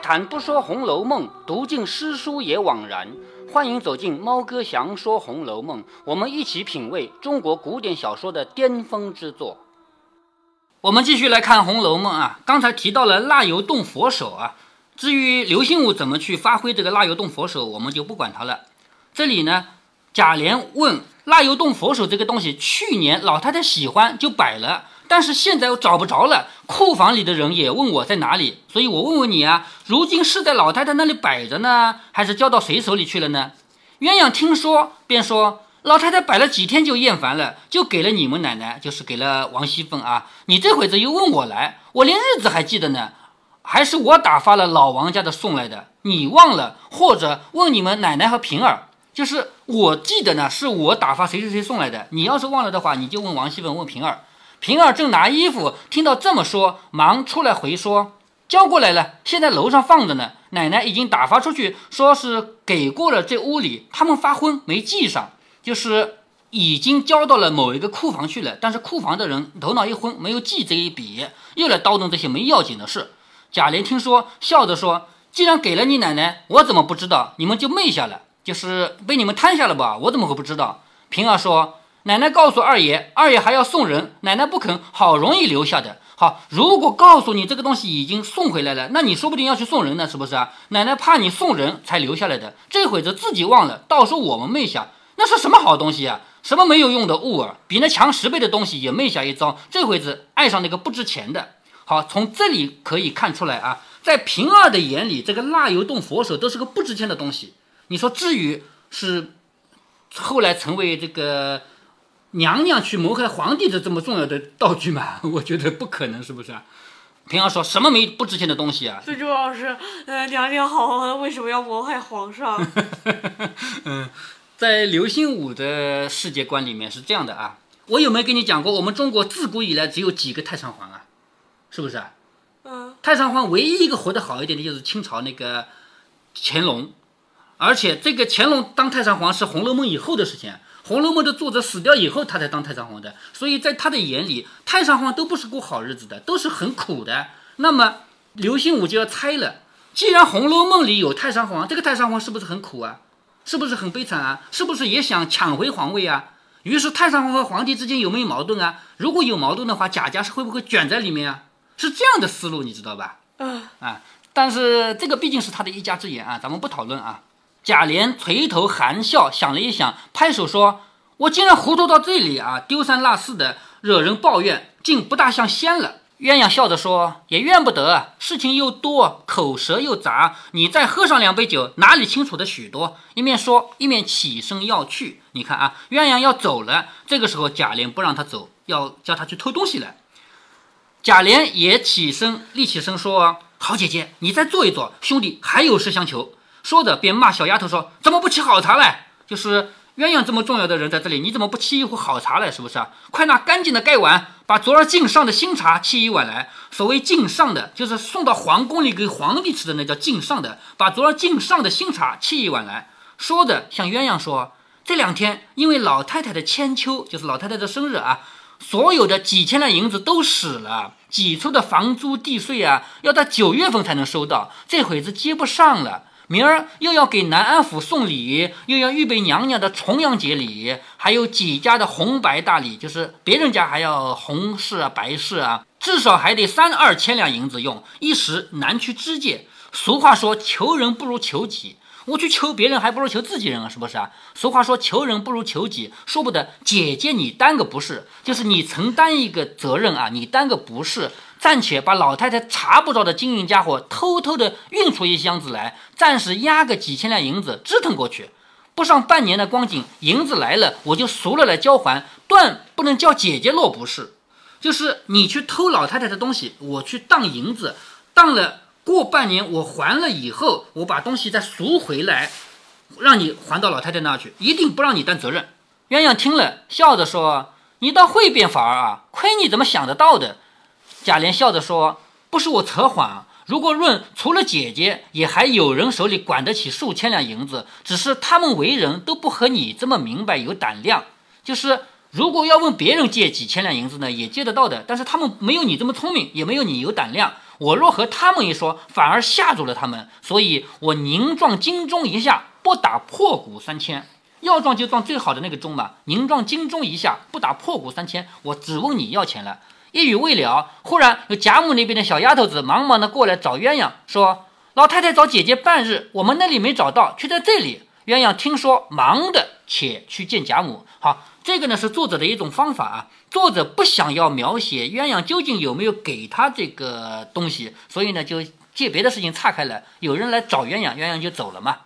谈不说《红楼梦》，读尽诗书也枉然。欢迎走进猫哥祥说《红楼梦》，我们一起品味中国古典小说的巅峰之作。我们继续来看《红楼梦》啊，刚才提到了蜡油洞佛手啊，至于刘心武怎么去发挥这个蜡油洞佛手，我们就不管他了。这里呢，贾琏问蜡油洞佛手这个东西，去年老太太喜欢就摆了。但是现在又找不着了，库房里的人也问我在哪里，所以我问问你啊，如今是在老太太那里摆着呢，还是交到谁手里去了呢？鸳鸯听说，便说老太太摆了几天就厌烦了，就给了你们奶奶，就是给了王熙凤啊。你这会子又问我来，我连日子还记得呢，还是我打发了老王家的送来的，你忘了？或者问你们奶奶和平儿，就是我记得呢，是我打发谁谁谁送来的。你要是忘了的话，你就问王熙凤，问平儿。平儿正拿衣服，听到这么说，忙出来回说：“交过来了，现在楼上放着呢。奶奶已经打发出去，说是给过了这屋里，他们发昏没记上，就是已经交到了某一个库房去了。但是库房的人头脑一昏，没有记这一笔，又来叨叨这些没要紧的事。”贾琏听说，笑着说：“既然给了你奶奶，我怎么不知道？你们就昧下了，就是被你们贪下了吧？我怎么会不知道？”平儿说。奶奶告诉二爷，二爷还要送人，奶奶不肯，好容易留下的。好，如果告诉你这个东西已经送回来了，那你说不定要去送人呢，是不是啊？奶奶怕你送人才留下来的，这会子自己忘了，到时候我们昧下，那是什么好东西啊？什么没有用的物啊？比那强十倍的东西也昧下一遭，这会子爱上那个不值钱的。好，从这里可以看出来啊，在平儿的眼里，这个蜡油洞佛手都是个不值钱的东西。你说至于是后来成为这个？娘娘去谋害皇帝的这么重要的道具嘛？我觉得不可能，是不是？平儿说什么没不值钱的东西啊？最重要是，呃，娘娘好，为什么要谋害皇上？嗯，在刘心武的世界观里面是这样的啊。我有没有跟你讲过，我们中国自古以来只有几个太上皇啊？是不是啊？嗯。太上皇唯一一个活得好一点的就是清朝那个乾隆，而且这个乾隆当太上皇是《红楼梦》以后的事情。《红楼梦》的作者死掉以后，他才当太上皇的，所以在他的眼里，太上皇都不是过好日子的，都是很苦的。那么刘心武就要猜了：既然《红楼梦》里有太上皇，这个太上皇是不是很苦啊？是不是很悲惨啊？是不是也想抢回皇位啊？于是太上皇和皇帝之间有没有矛盾啊？如果有矛盾的话，贾家是会不会卷在里面啊？是这样的思路，你知道吧？啊啊，但是这个毕竟是他的一家之言啊，咱们不讨论啊。贾琏垂头含笑，想了一想，拍手说：“我竟然糊涂到这里啊！丢三落四的惹人抱怨，竟不大像仙了。”鸳鸯笑着说：“也怨不得，事情又多，口舌又杂。你再喝上两杯酒，哪里清楚的许多？”一面说，一面起身要去。你看啊，鸳鸯要走了，这个时候贾琏不让他走，要叫他去偷东西了。贾琏也起身，立起身说：“好姐姐，你再坐一坐，兄弟还有事相求。”说着，便骂小丫头说：“怎么不沏好茶来？就是鸳鸯这么重要的人在这里，你怎么不沏一壶好茶来？是不是啊？快拿干净的盖碗，把昨儿敬上的新茶沏一碗来。所谓敬上的，就是送到皇宫里给皇帝吃的，那叫敬上的。把昨儿敬上的新茶沏一碗来。”说着，向鸳鸯说：“这两天因为老太太的千秋，就是老太太的生日啊，所有的几千两银子都使了，挤出的房租地税啊，要到九月份才能收到，这会子接不上了。”明儿又要给南安府送礼，又要预备娘娘的重阳节礼，还有几家的红白大礼，就是别人家还要红事啊、白事啊，至少还得三二千两银子用，一时难去支借。俗话说，求人不如求己，我去求别人还不如求自己人啊，是不是啊？俗话说，求人不如求己，说不得姐姐你担个不是，就是你承担一个责任啊，你担个不是。暂且把老太太查不着的金银家伙偷偷的运出一箱子来，暂时压个几千两银子支腾过去。不上半年的光景，银子来了，我就赎了来交还，断不能叫姐姐落不是。就是你去偷老太太的东西，我去当银子，当了过半年我还了以后，我把东西再赎回来，让你还到老太太那去，一定不让你担责任。鸳鸯听了，笑着说：“你倒会变法儿啊，亏你怎么想得到的。”贾琏笑着说：“不是我扯谎，如果论除了姐姐，也还有人手里管得起数千两银子，只是他们为人都不和你这么明白有胆量。就是如果要问别人借几千两银子呢，也借得到的，但是他们没有你这么聪明，也没有你有胆量。我若和他们一说，反而吓住了他们，所以我宁撞金钟一下，不打破鼓三千。要撞就撞最好的那个钟嘛，宁撞金钟一下，不打破鼓三千。我只问你要钱了。一语未了，忽然有贾母那边的小丫头子忙忙的过来找鸳鸯，说：“老太太找姐姐半日，我们那里没找到，却在这里。”鸳鸯听说，忙的且去见贾母。好，这个呢是作者的一种方法啊。作者不想要描写鸳鸯究竟有没有给他这个东西，所以呢就借别的事情岔开了。有人来找鸳鸯，鸳鸯就走了嘛。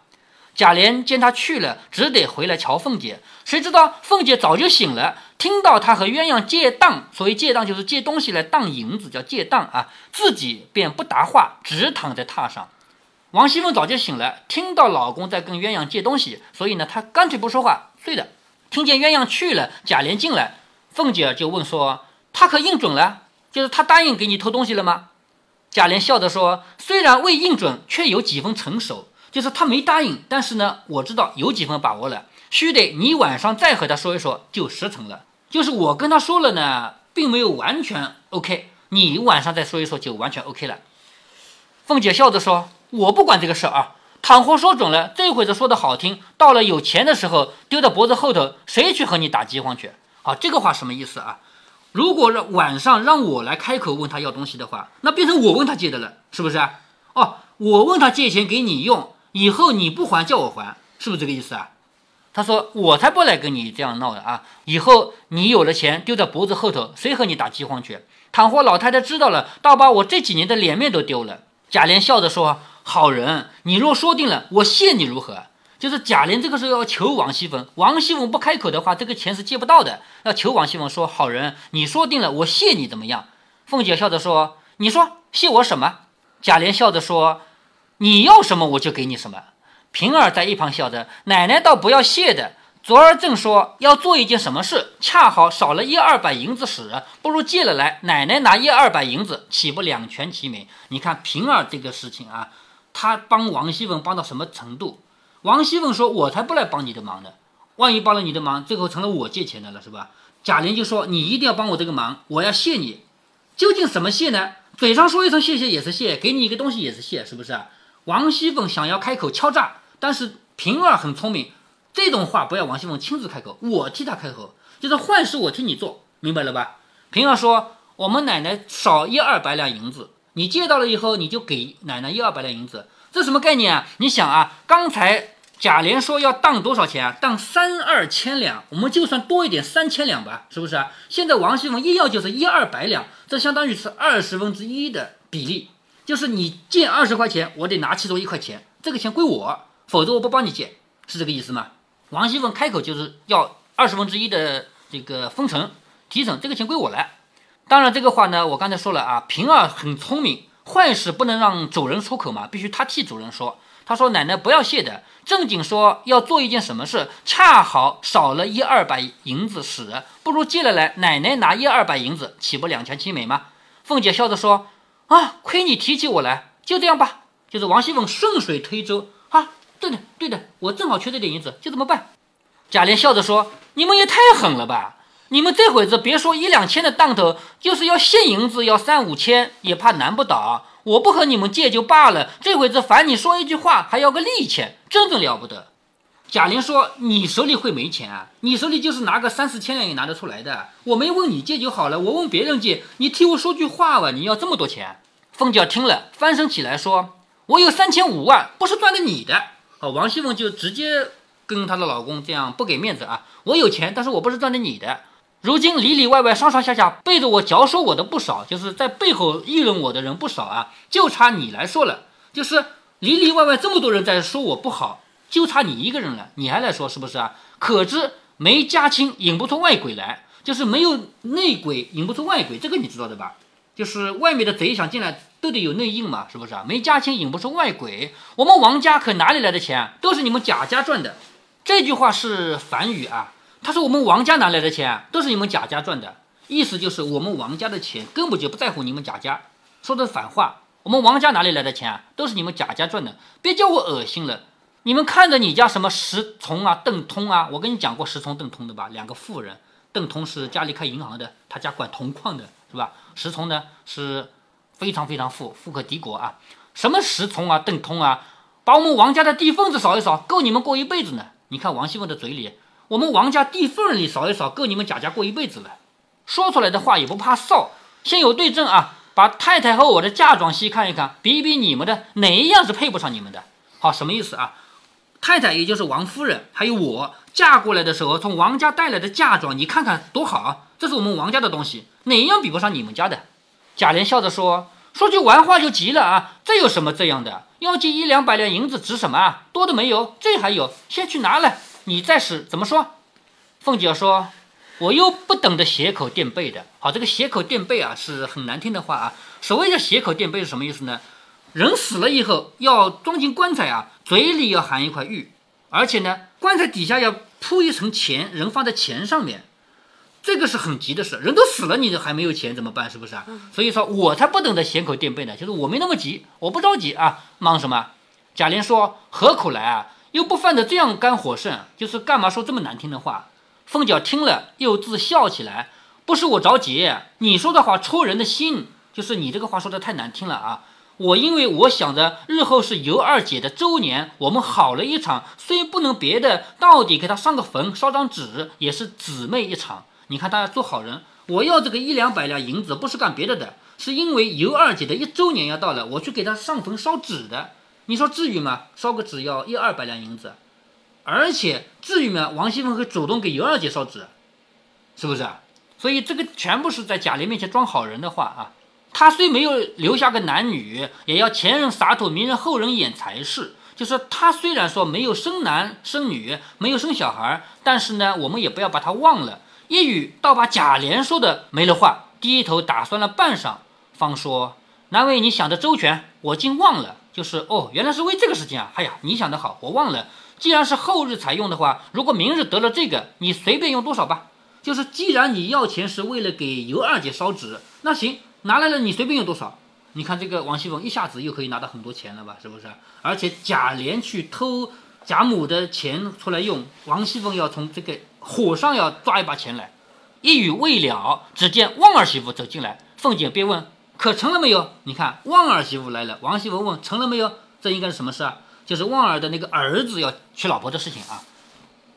贾琏见他去了，只得回来瞧凤姐。谁知道凤姐早就醒了，听到他和鸳鸯借当，所谓借当就是借东西来当银子，叫借当啊。自己便不答话，直躺在榻上。王熙凤早就醒了，听到老公在跟鸳鸯借东西，所以呢，她干脆不说话，睡的。听见鸳鸯去了，贾琏进来，凤姐就问说：“他可应准了？就是他答应给你偷东西了吗？”贾琏笑着说：“虽然未应准，却有几分成熟。”就是他没答应，但是呢，我知道有几分把握了，须得你晚上再和他说一说，就实成了。就是我跟他说了呢，并没有完全 OK，你晚上再说一说就完全 OK 了。凤姐笑着说：“我不管这个事啊，倘或说准了，这会子说的好听，到了有钱的时候，丢到脖子后头，谁去和你打饥荒去？好，这个话什么意思啊？如果让晚上让我来开口问他要东西的话，那变成我问他借的了，是不是啊？哦，我问他借钱给你用。”以后你不还叫我还，是不是这个意思啊？他说我才不来跟你这样闹的啊！以后你有了钱丢在脖子后头，谁和你打饥荒去？倘或老太太知道了，倒把我这几年的脸面都丢了。贾琏笑着说：“好人，你若说定了，我谢你如何？”就是贾琏这个时候要求王熙凤，王熙凤不开口的话，这个钱是借不到的。要求王熙凤说：“好人，你说定了，我谢你怎么样？”凤姐笑着说：“你说谢我什么？”贾琏笑着说。你要什么我就给你什么。平儿在一旁笑着，奶奶倒不要谢的。昨儿正说要做一件什么事，恰好少了一二百银子使，不如借了来，奶奶拿一二百银子，岂不两全其美？你看平儿这个事情啊，他帮王熙凤帮到什么程度？王熙凤说：“我才不来帮你的忙呢，万一帮了你的忙，最后成了我借钱的了，是吧？”贾琏就说：“你一定要帮我这个忙，我要谢你。究竟什么谢呢？嘴上说一声谢谢也是谢，给你一个东西也是谢，是不是？”王熙凤想要开口敲诈，但是平儿很聪明，这种话不要王熙凤亲自开口，我替她开口，就是坏事我替你做，明白了吧？平儿说：“我们奶奶少一二百两银子，你借到了以后，你就给奶奶一二百两银子，这什么概念啊？你想啊，刚才贾琏说要当多少钱啊？当三二千两，我们就算多一点三千两吧，是不是啊？现在王熙凤一要就是一二百两，这相当于是二十分之一的比例。”就是你借二十块钱，我得拿其中一块钱，这个钱归我，否则我不帮你借，是这个意思吗？王熙凤开口就是要二十分之一的这个分成提成，这个钱归我来。当然这个话呢，我刚才说了啊，平儿很聪明，坏事不能让主人出口嘛，必须他替主人说。他说奶奶不要谢的，正经说要做一件什么事，恰好少了一二百银子使，不如借了来，奶奶拿一二百银子，岂不两全其美吗？凤姐笑着说。啊，亏你提起我来，就这样吧。就是王熙凤顺水推舟，对的，对的，我正好缺这点银子，就这么办。贾琏笑着说：“你们也太狠了吧！你们这会子别说一两千的当头，就是要现银子要三五千，也怕难不倒。我不和你们借就罢了，这会子烦你说一句话，还要个利钱，真正了不得。”贾琏说：“你手里会没钱啊？你手里就是拿个三四千两也拿得出来的。我没问你借就好了，我问别人借，你替我说句话吧。你要这么多钱？”凤姐听了，翻身起来说：“我有三千五万，不是赚的你的。”王熙凤就直接跟她的老公这样不给面子啊！我有钱，但是我不是赚的你的。如今里里外外、上上下下背着我嚼说我的不少，就是在背后议论我的人不少啊，就差你来说了。就是里里外外这么多人在说我不好。就差你一个人了，你还来说是不是啊？可知没家亲引不出外鬼来，就是没有内鬼引不出外鬼，这个你知道的吧？就是外面的贼想进来都得有内应嘛，是不是啊？没家亲引不出外鬼，我们王家可哪里来的钱？都是你们贾家赚的。这句话是反语啊，他说我们王家哪来的钱？都是你们贾家赚的，意思就是我们王家的钱根本就不在乎你们贾家，说的反话。我们王家哪里来的钱？都是你们贾家赚的，别叫我恶心了。你们看着你家什么石崇啊、邓通啊，我跟你讲过石崇、邓通的吧？两个富人，邓通是家里开银行的，他家管铜矿的，是吧？石崇呢是非常非常富，富可敌国啊！什么十从啊、邓通啊，把我们王家的地缝子扫一扫，够你们过一辈子呢。你看王熙凤的嘴里，我们王家地缝里扫一扫，够你们贾家过一辈子了。说出来的话也不怕臊，先有对证啊，把太太和我的嫁妆细看一看，比一比你们的哪一样是配不上你们的。好，什么意思啊？太太也就是王夫人，还有我嫁过来的时候从王家带来的嫁妆，你看看多好啊，这是我们王家的东西，哪一样比不上你们家的？贾琏笑着说：“说句玩话就急了啊，这有什么这样的？要借一两百两银子值什么啊？多的没有，这还有，先去拿来，你再使怎么说？”凤姐说：“我又不懂得斜口垫背的。好，这个斜口垫背啊，是很难听的话啊。所谓的斜口垫背是什么意思呢？人死了以后要装进棺材啊，嘴里要含一块玉，而且呢，棺材底下要铺一层钱，人放在钱上面。”这个是很急的事，人都死了，你还没有钱怎么办？是不是啊？所以说我才不等着血口垫背呢，就是我没那么急，我不着急啊，忙什么？贾琏说：“何苦来啊？又不犯得这样肝火盛，就是干嘛说这么难听的话？”凤姐听了又自笑起来：“不是我着急，你说的话戳人的心，就是你这个话说的太难听了啊！我因为我想着日后是尤二姐的周年，我们好了一场，虽不能别的，到底给她上个坟，烧张纸，也是姊妹一场。”你看，大家做好人，我要这个一两百两银子，不是干别的的，是因为尤二姐的一周年要到了，我去给她上坟烧纸的。你说至于吗？烧个纸要一二百两银子，而且至于吗？王熙凤会主动给尤二姐烧纸，是不是？所以这个全部是在贾琏面前装好人的话啊。他虽没有留下个男女，也要前人洒脱，明人后人演才是。就是他虽然说没有生男生女，没有生小孩，但是呢，我们也不要把他忘了。一语倒把贾琏说的没了话，低头打算了半晌，方说：“难为你想的周全，我竟忘了。就是哦，原来是为这个事情啊！哎呀，你想的好，我忘了。既然是后日才用的话，如果明日得了这个，你随便用多少吧。就是既然你要钱是为了给尤二姐烧纸，那行，拿来了你随便用多少。你看这个王熙凤一下子又可以拿到很多钱了吧？是不是？而且贾琏去偷贾母的钱出来用，王熙凤要从这个。”火上要抓一把钱来，一语未了，只见旺儿媳妇走进来。凤姐便问：“可成了没有？”你看，旺儿媳妇来了。王熙凤问：“成了没有？”这应该是什么事啊？就是旺儿的那个儿子要娶老婆的事情啊。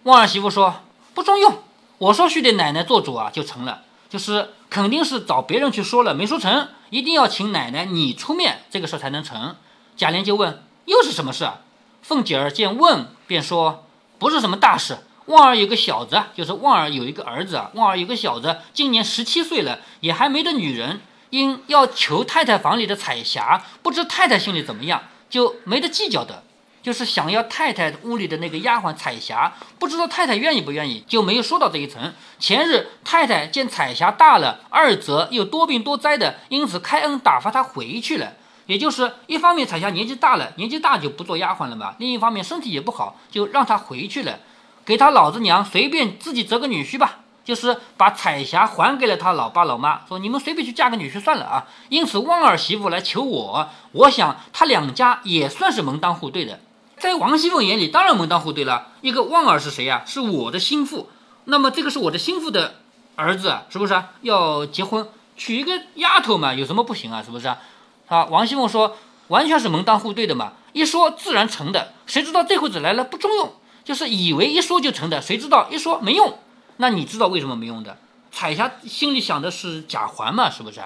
旺儿媳妇说：“不中用，我说须得奶奶做主啊，就成了。就是肯定是找别人去说了，没说成，一定要请奶奶你出面，这个事才能成。”贾琏就问：“又是什么事啊？”凤姐儿见问，便说：“不是什么大事。”旺儿有个小子，就是旺儿有一个儿子啊。旺儿有个小子，今年十七岁了，也还没得女人，因要求太太房里的彩霞，不知太太心里怎么样，就没得计较的，就是想要太太屋里的那个丫鬟彩霞，不知道太太愿意不愿意，就没有说到这一层。前日太太见彩霞大了，二则又多病多灾的，因此开恩打发她回去了。也就是一方面彩霞年纪大了，年纪大就不做丫鬟了嘛；另一方面身体也不好，就让她回去了。给她老子娘随便自己择个女婿吧，就是把彩霞还给了他老爸老妈，说你们随便去嫁个女婿算了啊。因此旺儿媳妇来求我，我想他两家也算是门当户对的，在王熙凤眼里当然门当户对了。一个旺儿是谁呀？是我的心腹，那么这个是我的心腹的儿子，是不是要结婚娶一个丫头嘛？有什么不行啊？是不是啊？啊，王熙凤说完全是门当户对的嘛，一说自然成的，谁知道这会子来了不中用。就是以为一说就成的，谁知道一说没用？那你知道为什么没用的？彩霞心里想的是贾环嘛，是不是？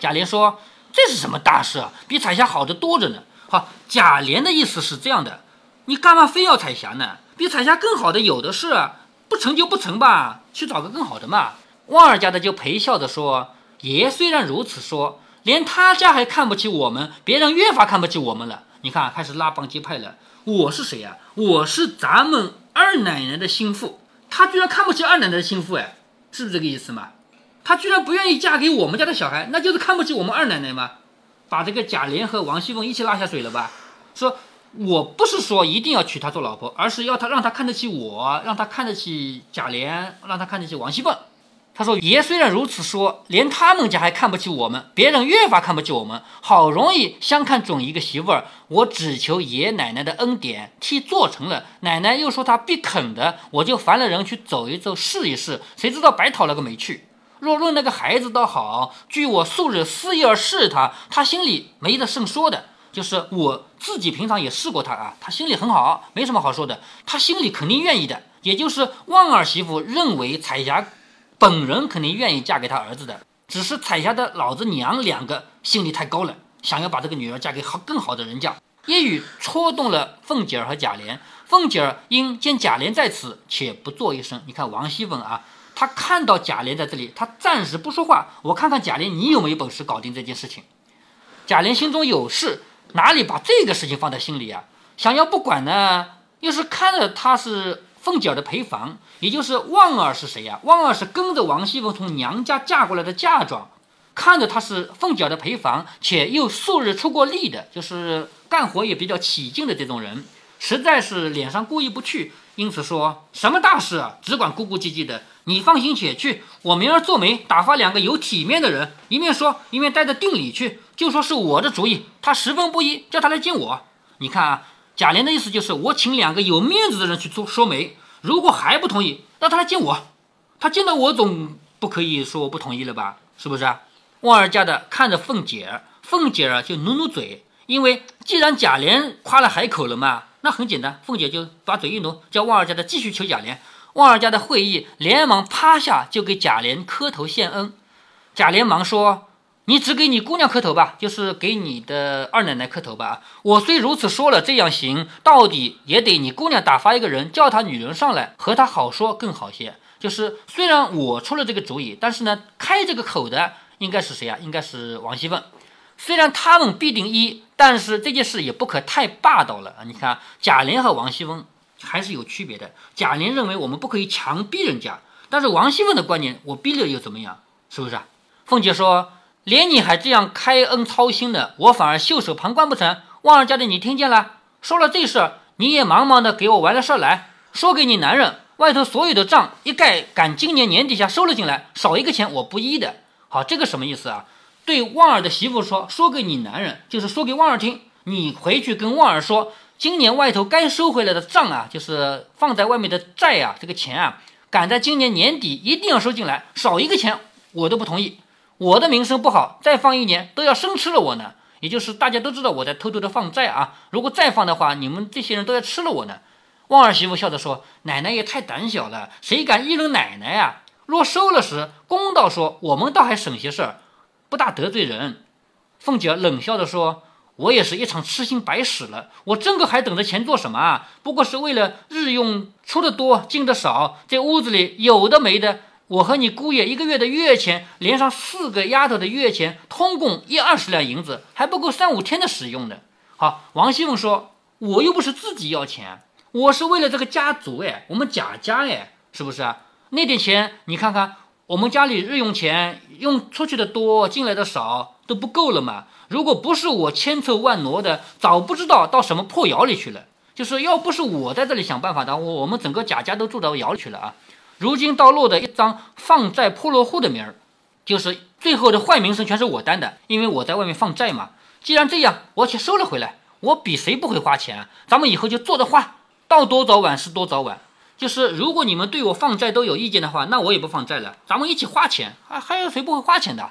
贾琏说：“这是什么大事啊？比彩霞好的多着呢。”好，贾琏的意思是这样的：你干嘛非要彩霞呢？比彩霞更好的有的是，不成就不成吧，去找个更好的嘛。旺儿家的就陪笑着说：“爷虽然如此说，连他家还看不起我们，别人越发看不起我们了。你看，开始拉帮结派了。”我是谁呀？我是咱们二奶奶的心腹，他居然看不起二奶奶的心腹，哎，是不是这个意思嘛？她居然不愿意嫁给我们家的小孩，那就是看不起我们二奶奶吗？把这个贾琏和王熙凤一起拉下水了吧？说我不是说一定要娶她做老婆，而是要她让她看得起我，让她看得起贾琏，让她看得起王熙凤。他说：“爷虽然如此说，连他们家还看不起我们，别人越发看不起我们。好容易相看准一个媳妇儿，我只求爷奶奶的恩典，替做成了。奶奶又说她必肯的，我就烦了人去走一走，试一试。谁知道白讨了个没趣。若论那个孩子倒好，据我素日私意而试他，他心里没得甚说的。就是我自己平常也试过他啊，他心里很好，没什么好说的。他心里肯定愿意的，也就是旺儿媳妇认为彩霞本人肯定愿意嫁给他儿子的，只是彩霞的老子娘两个心里太高了，想要把这个女儿嫁给好更好的人家。一语戳动了凤姐儿和贾琏，凤姐儿因见贾琏在此，且不作一声。你看王熙凤啊，她看到贾琏在这里，她暂时不说话。我看看贾琏，你有没有本事搞定这件事情？贾琏心中有事。哪里把这个事情放在心里啊？想要不管呢，又是看着他是凤姐的陪房，也就是旺儿是谁呀？旺儿是跟着王熙凤从娘家嫁过来的嫁妆，看着他是凤姐的陪房，且又素日出过力的，就是干活也比较起劲的这种人，实在是脸上过意不去，因此说什么大事啊，只管咕咕唧唧的。你放心且去，我明儿做媒打发两个有体面的人，一面说一面带着定礼去。就说是我的主意，他十分不依，叫他来见我。你看啊，贾琏的意思就是我请两个有面子的人去做说媒，如果还不同意，那他来见我。他见到我总不可以说不同意了吧？是不是啊？旺儿家的看着凤姐儿，凤姐儿就努努嘴，因为既然贾琏夸了海口了嘛，那很简单，凤姐就把嘴一努，叫旺儿家的继续求贾琏。旺儿家的会意连忙趴下就给贾琏磕头谢恩。贾琏忙说。你只给你姑娘磕头吧，就是给你的二奶奶磕头吧。我虽如此说了，这样行，到底也得你姑娘打发一个人，叫她女人上来和她好说更好些。就是虽然我出了这个主意，但是呢，开这个口的应该是谁啊？应该是王熙凤。虽然他们必定一，但是这件事也不可太霸道了啊！你看贾琏和王熙凤还是有区别的。贾琏认为我们不可以强逼人家，但是王熙凤的观念，我逼了又怎么样？是不是啊？凤姐说。连你还这样开恩操心的，我反而袖手旁观不成？旺儿家的你听见了？说了这事，你也忙忙的给我完了事儿来说给你男人，外头所有的账一概赶今年年底下收了进来，少一个钱我不依的。好，这个什么意思啊？对旺儿的媳妇说，说给你男人，就是说给旺儿听，你回去跟旺儿说，今年外头该收回来的账啊，就是放在外面的债啊，这个钱啊，赶在今年年底一定要收进来，少一个钱我都不同意。我的名声不好，再放一年都要生吃了我呢。也就是大家都知道我在偷偷的放债啊。如果再放的话，你们这些人都要吃了我呢。旺儿媳妇笑着说：“奶奶也太胆小了，谁敢议论奶奶呀？若收了时，公道说，我们倒还省些事儿，不大得罪人。”凤姐冷笑着说：“我也是一场痴心白使了。我这个还等着钱做什么啊？不过是为了日用出的多，进的少，这屋子里有的没的。”我和你姑爷一个月的月钱，连上四个丫头的月钱，通共一二十两银子，还不够三五天的使用的。好，王熙凤说：“我又不是自己要钱，我是为了这个家族哎，我们贾家哎，是不是啊？那点钱你看看，我们家里日用钱用出去的多，进来的少，都不够了嘛。如果不是我千凑万挪的，早不知道到什么破窑里去了。就是要不是我在这里想办法的，我我们整个贾家都住到窑里去了啊。”如今倒落的一张放债破落户的名儿，就是最后的坏名声全是我担的，因为我在外面放债嘛。既然这样，我且收了回来。我比谁不会花钱？咱们以后就坐着花，到多早晚是多早晚。就是如果你们对我放债都有意见的话，那我也不放债了，咱们一起花钱。还还有谁不会花钱的？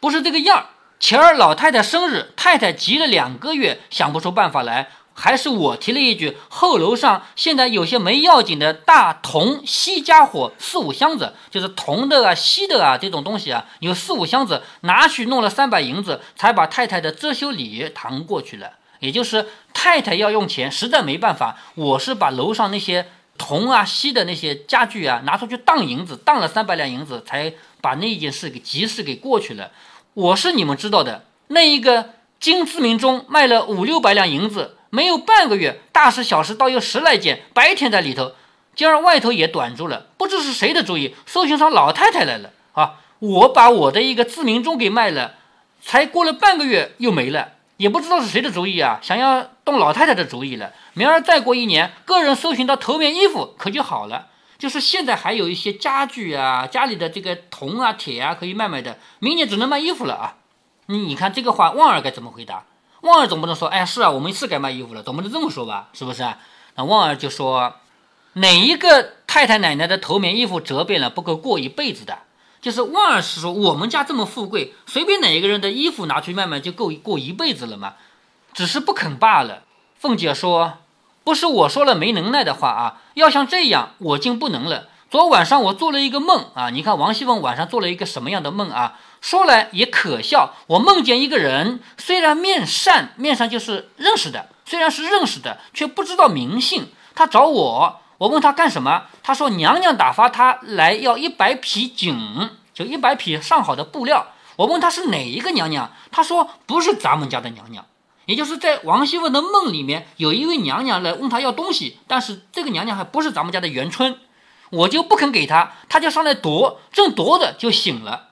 不是这个样儿。前儿老太太生日，太太急了两个月，想不出办法来。还是我提了一句，后楼上现在有些没要紧的大铜锡家伙，四五箱子，就是铜的啊、锡的啊这种东西啊，有四五箱子，拿去弄了三百银子，才把太太的遮羞礼谈过去了。也就是太太要用钱，实在没办法，我是把楼上那些铜啊、锡的那些家具啊拿出去当银子，当了三百两银子，才把那件事给急事给过去了。我是你们知道的，那一个金字明中卖了五六百两银子。没有半个月，大事小事倒有十来件，白天在里头，今儿外头也短住了。不知是谁的主意，搜寻上老太太来了啊！我把我的一个自鸣钟给卖了，才过了半个月又没了，也不知道是谁的主意啊！想要动老太太的主意了。明儿再过一年，个人搜寻到头面衣服可就好了。就是现在还有一些家具啊，家里的这个铜啊、铁啊可以卖卖的，明年只能卖衣服了啊！你你看这个话，旺儿该怎么回答？旺儿总不能说，哎，是啊，我们是该卖衣服了，总不能这么说吧，是不是？那旺儿就说，哪一个太太奶奶的头棉衣服折变了不够过一辈子的？就是旺儿是说我们家这么富贵，随便哪一个人的衣服拿去卖卖就够过一辈子了嘛，只是不肯罢了。凤姐说：“不是我说了没能耐的话啊，要像这样我竟不能了。昨晚上我做了一个梦啊，你看王熙凤晚上做了一个什么样的梦啊？说来也可笑，我梦见一个人，虽然面善，面上就是认识的，虽然是认识的，却不知道名姓。他找我。”我问他干什么？他说娘娘打发他来要一百匹锦，就一百匹上好的布料。我问他是哪一个娘娘？他说不是咱们家的娘娘，也就是在王熙凤的梦里面有一位娘娘来问他要东西，但是这个娘娘还不是咱们家的元春，我就不肯给他，他就上来夺，正夺着就醒了。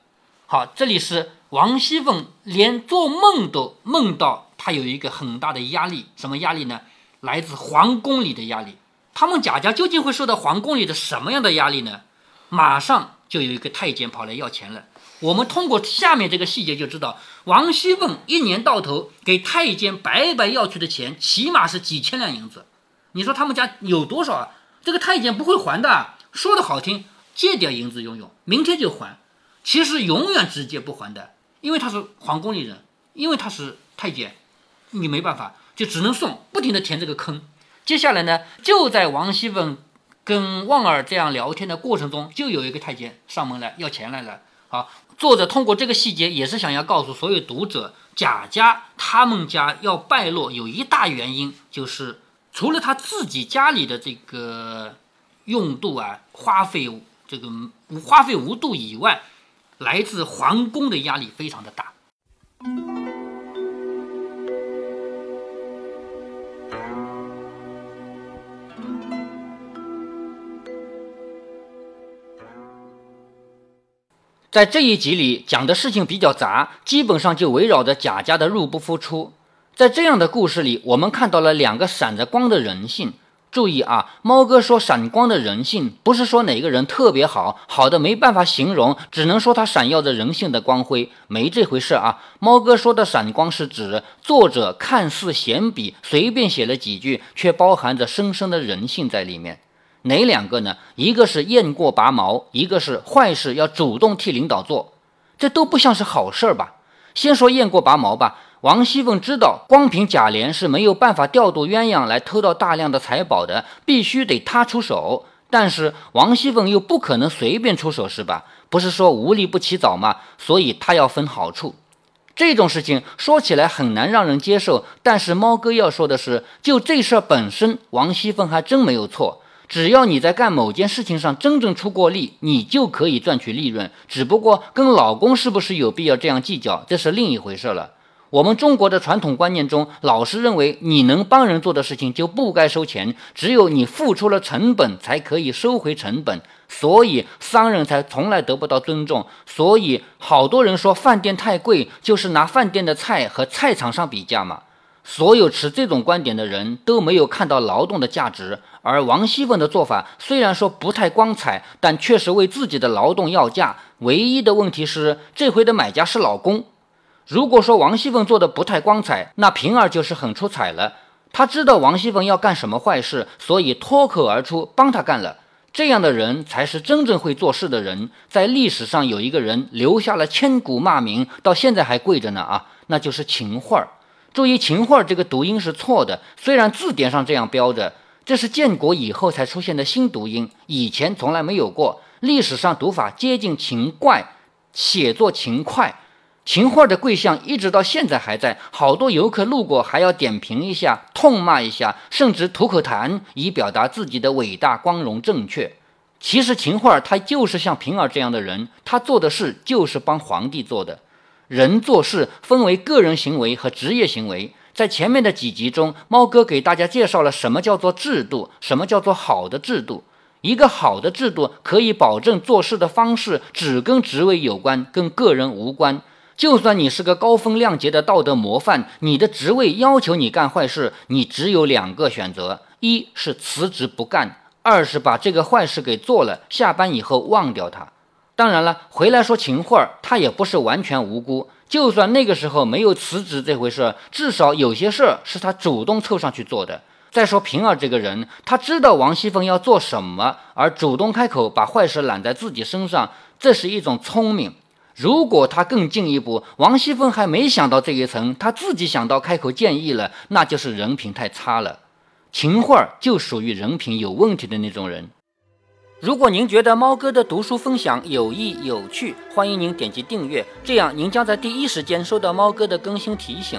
好，这里是王熙凤连做梦都梦到她有一个很大的压力，什么压力呢？来自皇宫里的压力。他们贾家究竟会受到皇宫里的什么样的压力呢？马上就有一个太监跑来要钱了。我们通过下面这个细节就知道，王熙凤一年到头给太监白白要去的钱，起码是几千两银子。你说他们家有多少啊？这个太监不会还的。说的好听，借点银子用用，明天就还。其实永远直接不还的，因为他是皇宫里人，因为他是太监，你没办法，就只能送，不停的填这个坑。接下来呢，就在王熙凤跟旺儿这样聊天的过程中，就有一个太监上门来要钱来了。好，作者通过这个细节，也是想要告诉所有读者，贾家他们家要败落，有一大原因就是除了他自己家里的这个用度啊、花费这个花费无度以外，来自皇宫的压力非常的大。在这一集里讲的事情比较杂，基本上就围绕着贾家的入不敷出。在这样的故事里，我们看到了两个闪着光的人性。注意啊，猫哥说闪光的人性，不是说哪个人特别好，好的没办法形容，只能说他闪耀着人性的光辉，没这回事啊。猫哥说的闪光是指作者看似闲笔随便写了几句，却包含着深深的人性在里面。哪两个呢？一个是雁过拔毛，一个是坏事要主动替领导做，这都不像是好事儿吧？先说雁过拔毛吧。王熙凤知道，光凭贾琏是没有办法调度鸳鸯来偷到大量的财宝的，必须得他出手。但是王熙凤又不可能随便出手，是吧？不是说无利不起早吗？所以他要分好处。这种事情说起来很难让人接受，但是猫哥要说的是，就这事儿本身，王熙凤还真没有错。只要你在干某件事情上真正出过力，你就可以赚取利润。只不过跟老公是不是有必要这样计较，这是另一回事了。我们中国的传统观念中，老是认为你能帮人做的事情就不该收钱，只有你付出了成本才可以收回成本，所以商人才从来得不到尊重。所以好多人说饭店太贵，就是拿饭店的菜和菜场上比价嘛。所有持这种观点的人都没有看到劳动的价值，而王熙凤的做法虽然说不太光彩，但确实为自己的劳动要价。唯一的问题是，这回的买家是老公。如果说王熙凤做的不太光彩，那平儿就是很出彩了。他知道王熙凤要干什么坏事，所以脱口而出帮他干了。这样的人才是真正会做事的人。在历史上有一个人留下了千古骂名，到现在还跪着呢啊，那就是秦桧儿。注意，秦桧这个读音是错的，虽然字典上这样标着，这是建国以后才出现的新读音，以前从来没有过。历史上读法接近秦怪，写作秦快。秦桧的贵相一直到现在还在，好多游客路过还要点评一下、痛骂一下，甚至吐口痰，以表达自己的伟大、光荣、正确。其实秦桧他就是像平儿这样的人，他做的事就是帮皇帝做的。人做事分为个人行为和职业行为。在前面的几集中，猫哥给大家介绍了什么叫做制度，什么叫做好的制度。一个好的制度可以保证做事的方式只跟职位有关，跟个人无关。就算你是个高风亮节的道德模范，你的职位要求你干坏事，你只有两个选择：一是辞职不干，二是把这个坏事给做了，下班以后忘掉它。当然了，回来说秦桧儿，他也不是完全无辜。就算那个时候没有辞职这回事，至少有些事儿是他主动凑上去做的。再说平儿这个人，他知道王熙凤要做什么，而主动开口把坏事揽在自己身上，这是一种聪明。如果他更进一步，王熙凤还没想到这一层，他自己想到开口建议了，那就是人品太差了。秦桧就属于人品有问题的那种人。如果您觉得猫哥的读书分享有益有趣，欢迎您点击订阅，这样您将在第一时间收到猫哥的更新提醒。